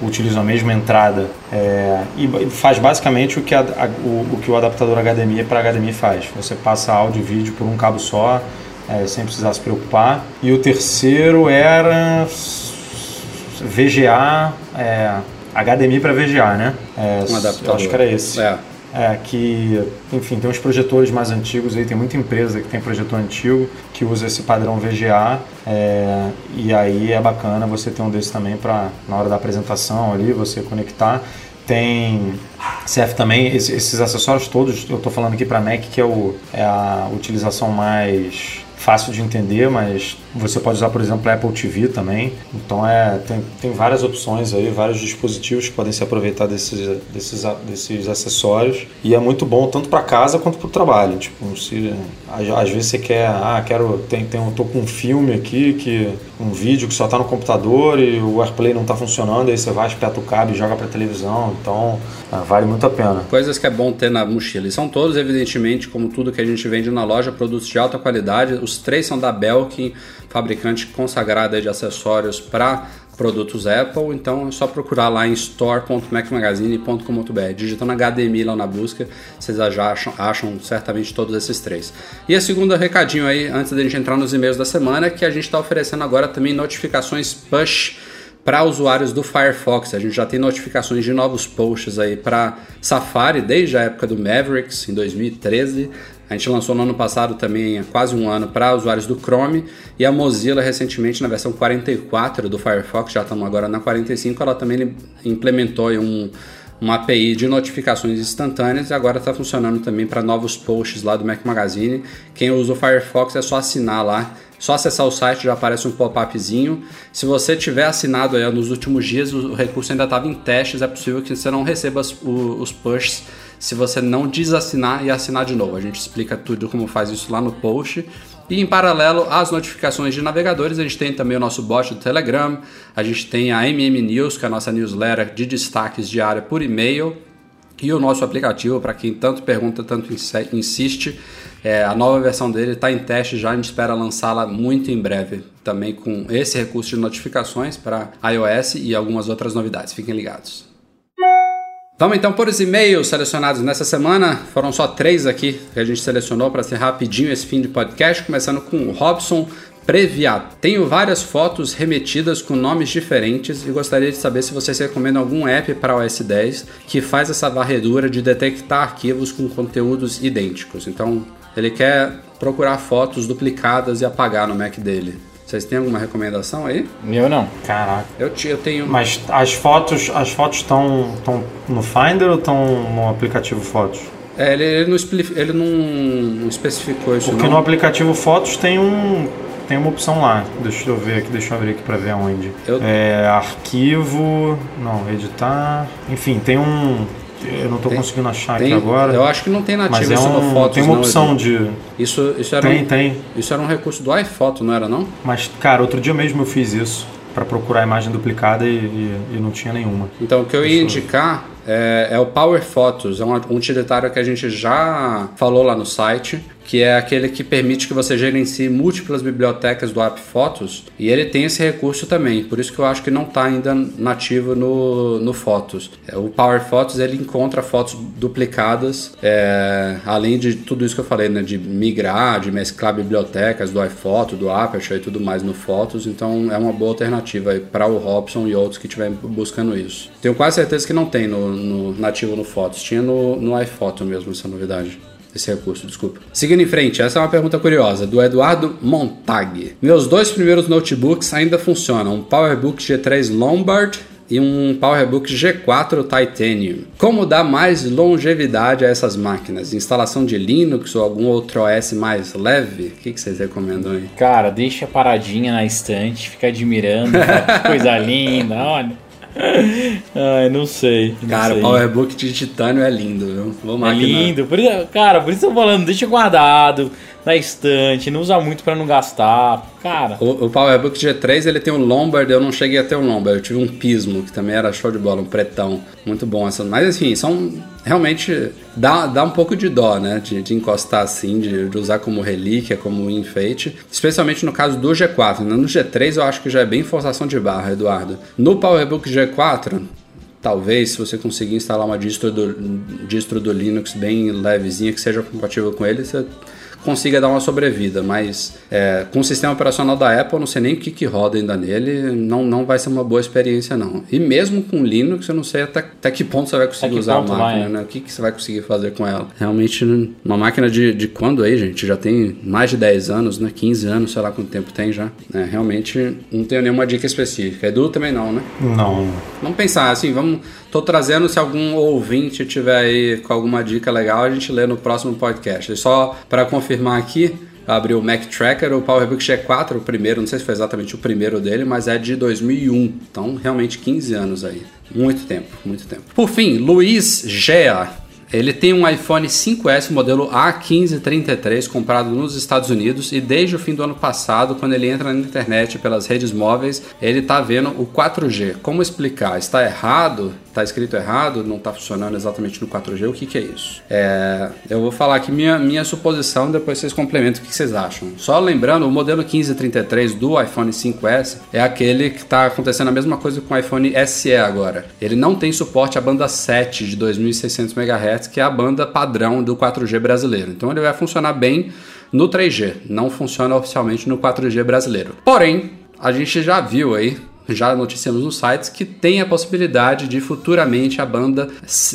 utilizam a mesma entrada é, e faz basicamente o que, a, a, o, o, que o adaptador HDMI para HDMI faz. Você passa áudio e vídeo por um cabo só, é, sem precisar se preocupar. E o terceiro era VGA, é, HDMI para VGA, né? É, um adaptador. acho que era esse. É. É, que, enfim, tem uns projetores mais antigos aí, tem muita empresa que tem projetor antigo que usa esse padrão VGA é, e aí é bacana você ter um desses também para na hora da apresentação ali você conectar. Tem serve também esses acessórios todos, eu estou falando aqui para Mac que é, o, é a utilização mais fácil de entender, mas você pode usar, por exemplo, a Apple TV também. Então é, tem, tem várias opções aí, vários dispositivos que podem se aproveitar desses, desses, desses acessórios. E é muito bom tanto para casa quanto para o trabalho. Tipo, se às vezes você quer, ah, quero, tem, tem, tô com um filme aqui, que um vídeo que só está no computador e o AirPlay não está funcionando, aí você vai, espeta o cabo e joga para televisão. Então ah, vale muito a pena. Coisas que é bom ter na mochila. E são todos, evidentemente, como tudo que a gente vende na loja, produtos de alta qualidade. Os três são da Belkin, fabricante consagrada de acessórios para produtos Apple, então é só procurar lá em store.macmagazine.com.br. Digitando HDMI lá na busca, vocês já acham, acham, certamente todos esses três. E a segunda recadinho aí, antes da gente entrar nos e-mails da semana, é que a gente está oferecendo agora também notificações push para usuários do Firefox. A gente já tem notificações de novos posts aí para Safari desde a época do Mavericks em 2013. A gente lançou no ano passado também, há quase um ano, para usuários do Chrome e a Mozilla recentemente na versão 44 do Firefox, já estamos agora na 45, ela também implementou um, uma API de notificações instantâneas e agora está funcionando também para novos posts lá do Mac Magazine. Quem usa o Firefox é só assinar lá, só acessar o site já aparece um pop-upzinho. Se você tiver assinado aí nos últimos dias, o recurso ainda estava em testes, é possível que você não receba os, os pushs se você não desassinar e assinar de novo. A gente explica tudo como faz isso lá no post. E em paralelo às notificações de navegadores, a gente tem também o nosso bot do Telegram, a gente tem a MM News, que é a nossa newsletter de destaques diária por e-mail, e o nosso aplicativo, para quem tanto pergunta, tanto insiste. É, a nova versão dele está em teste já, a gente espera lançá-la muito em breve, também com esse recurso de notificações para iOS e algumas outras novidades. Fiquem ligados. Vamos então por os e-mails selecionados nessa semana. Foram só três aqui que a gente selecionou para ser rapidinho esse fim de podcast, começando com o Robson Previato. Tenho várias fotos remetidas com nomes diferentes e gostaria de saber se vocês recomendam algum app para o OS 10 que faz essa varredura de detectar arquivos com conteúdos idênticos. Então, ele quer procurar fotos duplicadas e apagar no Mac dele. Vocês têm alguma recomendação aí? Eu não. Caraca. Eu, eu tenho. Mas as fotos as fotos estão no Finder ou estão no aplicativo Fotos? É, ele, ele, não, ele não, especificou isso Porque não. no aplicativo Fotos tem um tem uma opção lá. Deixa eu ver aqui, deixa eu abrir aqui pra ver aonde. Eu- É, arquivo. Não, editar. Enfim, tem um. Eu não Tem- conseguindo achar Tem- aqui agora. Eu acho que não tem nativo mas é isso no um, Fotos, tem uma não, opção de. Isso, isso, era Tem, um, tem. isso era um recurso do iPhoto, não era não? Mas, cara, outro dia mesmo eu fiz isso. Pra procurar a imagem duplicada e, e- e não tinha nenhuma. Então, o que eu ia indicar é, é o Power Photos, é um um utilitário que a gente já falou lá no site, que é aquele que permite que você gerencie múltiplas bibliotecas do app Fotos, e ele tem esse recurso também, por isso que eu acho que não está ainda nativo no, no Fotos. É, O Power Photos, ele encontra fotos duplicadas, é, além de tudo isso que eu falei, né, de migrar, de mesclar bibliotecas do iPhoto, do Aperture e tudo mais no Fotos, então é uma boa alternativa para o Robson e outros que estiverem buscando isso. Tenho quase certeza que não tem no, no nativo no Fotos, tinha no, no iPhoto mesmo essa novidade. Esse recurso, desculpa. Seguindo em frente, essa é uma pergunta curiosa, do Eduardo Montag. Meus dois primeiros notebooks ainda funcionam, um PowerBook G3 Lombard e um PowerBook G4 Titanium. Como dar mais longevidade a essas máquinas? Instalação de Linux ou algum outro OS mais leve? O que, que vocês recomendam aí? Cara, deixa paradinha na estante, fica admirando, que coisa linda, olha. Ai, não sei. não Cara, o. PowerBook de titânio é lindo, viu? É lindo. Por isso, cara, por isso eu tô falando, deixa guardado na estante, não usa muito pra não gastar. Cara, O, o PowerBook G3 ele tem um Lombard, eu não cheguei a ter um Lombard, eu tive um Pismo, que também era show de bola, um pretão. Muito bom essa. Mas assim, são realmente. Dá, dá um pouco de dó, né? De, de encostar assim, de, de usar como relíquia, como enfeite. Especialmente no caso do G4. né? No G3 eu acho que já é bem forçação de barra, Eduardo. No PowerBook G4. Talvez, se você conseguir instalar uma distro do, distro do Linux bem levezinha, que seja compatível com ele, você consiga dar uma sobrevida, mas é, com o sistema operacional da Apple, eu não sei nem o que, que roda ainda nele, não, não vai ser uma boa experiência não. E mesmo com Linux, eu não sei até, até que ponto você vai conseguir usar a máquina, vai, né? O que, que você vai conseguir fazer com ela? Realmente, uma máquina de, de quando aí, gente? Já tem mais de 10 anos, né? 15 anos, sei lá quanto tempo tem já. É, realmente, não tenho nenhuma dica específica. Edu também não, né? Não. Vamos pensar assim, vamos. Tô trazendo se algum ouvinte tiver aí com alguma dica legal, a gente lê no próximo podcast. E só para confirmar aqui, abri o Mac Tracker, o PowerBook G4, o primeiro, não sei se foi exatamente o primeiro dele, mas é de 2001. Então, realmente 15 anos aí. Muito tempo, muito tempo. Por fim, Luiz Gea. Ele tem um iPhone 5S modelo A1533 comprado nos Estados Unidos e desde o fim do ano passado, quando ele entra na internet pelas redes móveis, ele tá vendo o 4G. Como explicar? Está errado? Está escrito errado? Não está funcionando exatamente no 4G? O que, que é isso? É, eu vou falar aqui minha, minha suposição, depois vocês complementam o que vocês acham. Só lembrando, o modelo 1533 do iPhone 5S é aquele que está acontecendo a mesma coisa com o iPhone SE agora. Ele não tem suporte à banda 7 de 2600 MHz, que é a banda padrão do 4G brasileiro. Então ele vai funcionar bem no 3G, não funciona oficialmente no 4G brasileiro. Porém, a gente já viu aí já noticiamos nos sites que tem a possibilidade de futuramente a banda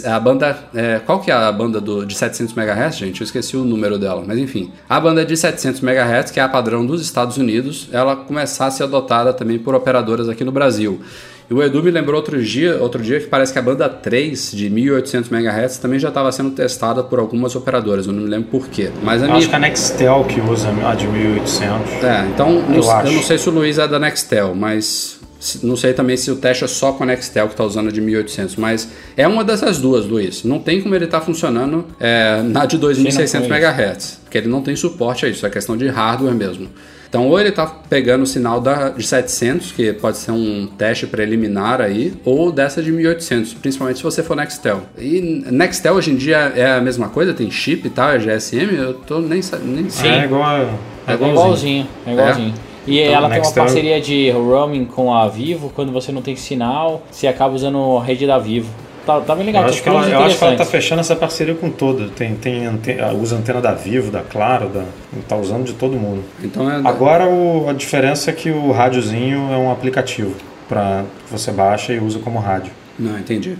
a banda é, qual que é a banda do, de 700 MHz gente eu esqueci o número dela mas enfim a banda de 700 MHz que é a padrão dos Estados Unidos ela começar a ser adotada também por operadoras aqui no Brasil e o Edu me lembrou outro dia, outro dia que parece que a banda 3 de 1800 MHz também já estava sendo testada por algumas operadoras, eu não me lembro porquê. Mas a minha acho que a Nextel que usa a de 1800. é, então Eu eu, não sei se o Luiz é da Nextel, mas não sei também se o teste é só com a Nextel que está usando a de 1800, mas é uma dessas duas, Luiz. Não tem como ele estar funcionando é, na de 2600 Sim, não foi MHz, porque ele não tem suporte a isso, é questão de hardware mesmo. Então, ou ele está pegando o sinal da, de 700, que pode ser um teste preliminar aí, ou dessa de 1800, principalmente se você for Nextel. E Nextel hoje em dia é a mesma coisa? Tem chip e tal, é GSM? Eu tô nem, nem sei. É igual é igualzinho. igualzinho. É igualzinho. E Então, ela tem uma parceria de roaming com a Vivo. Quando você não tem sinal, você acaba usando a rede da Vivo. Tá, tá bem legal. Eu acho, que ela, eu acho que ela tá fechando essa parceria com toda. Tem, tem ante- usa antena da Vivo, da Claro, da, tá usando de todo mundo. Então é. Agora o- a diferença é que o rádiozinho é um aplicativo para você baixa e usa como rádio. Não, entendi.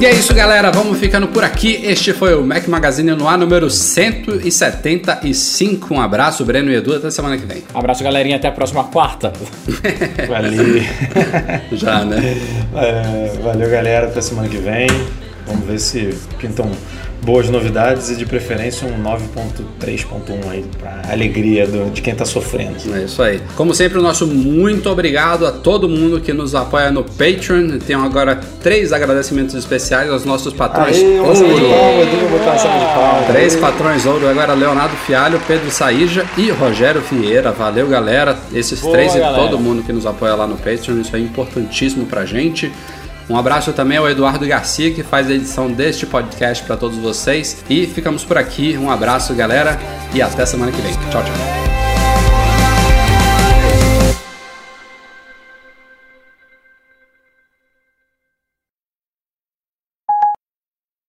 E é isso, galera. Vamos ficando por aqui. Este foi o Mac Magazine no ar número 175. Um abraço, Breno e Edu. Até semana que vem. Abraço, galerinha. Até a próxima quarta. Valeu, Já, né? É, valeu galera, até semana que vem. Vamos ver se pintam boas novidades e de preferência um 9.3.1 aí, pra alegria do, de quem tá sofrendo. É isso aí. Como sempre, o nosso muito obrigado a todo mundo que nos apoia no Patreon. Tenho agora três agradecimentos especiais aos nossos patrões Aê, ouro. palmas. Três patrões ouro agora, Leonardo Fialho, Pedro Saíja e Rogério Vieira. Valeu, galera. Esses Boa, três e galera. todo mundo que nos apoia lá no Patreon, isso é importantíssimo pra gente. Um abraço também ao Eduardo Garcia, que faz a edição deste podcast para todos vocês. E ficamos por aqui. Um abraço, galera, e até semana que vem. Tchau, tchau.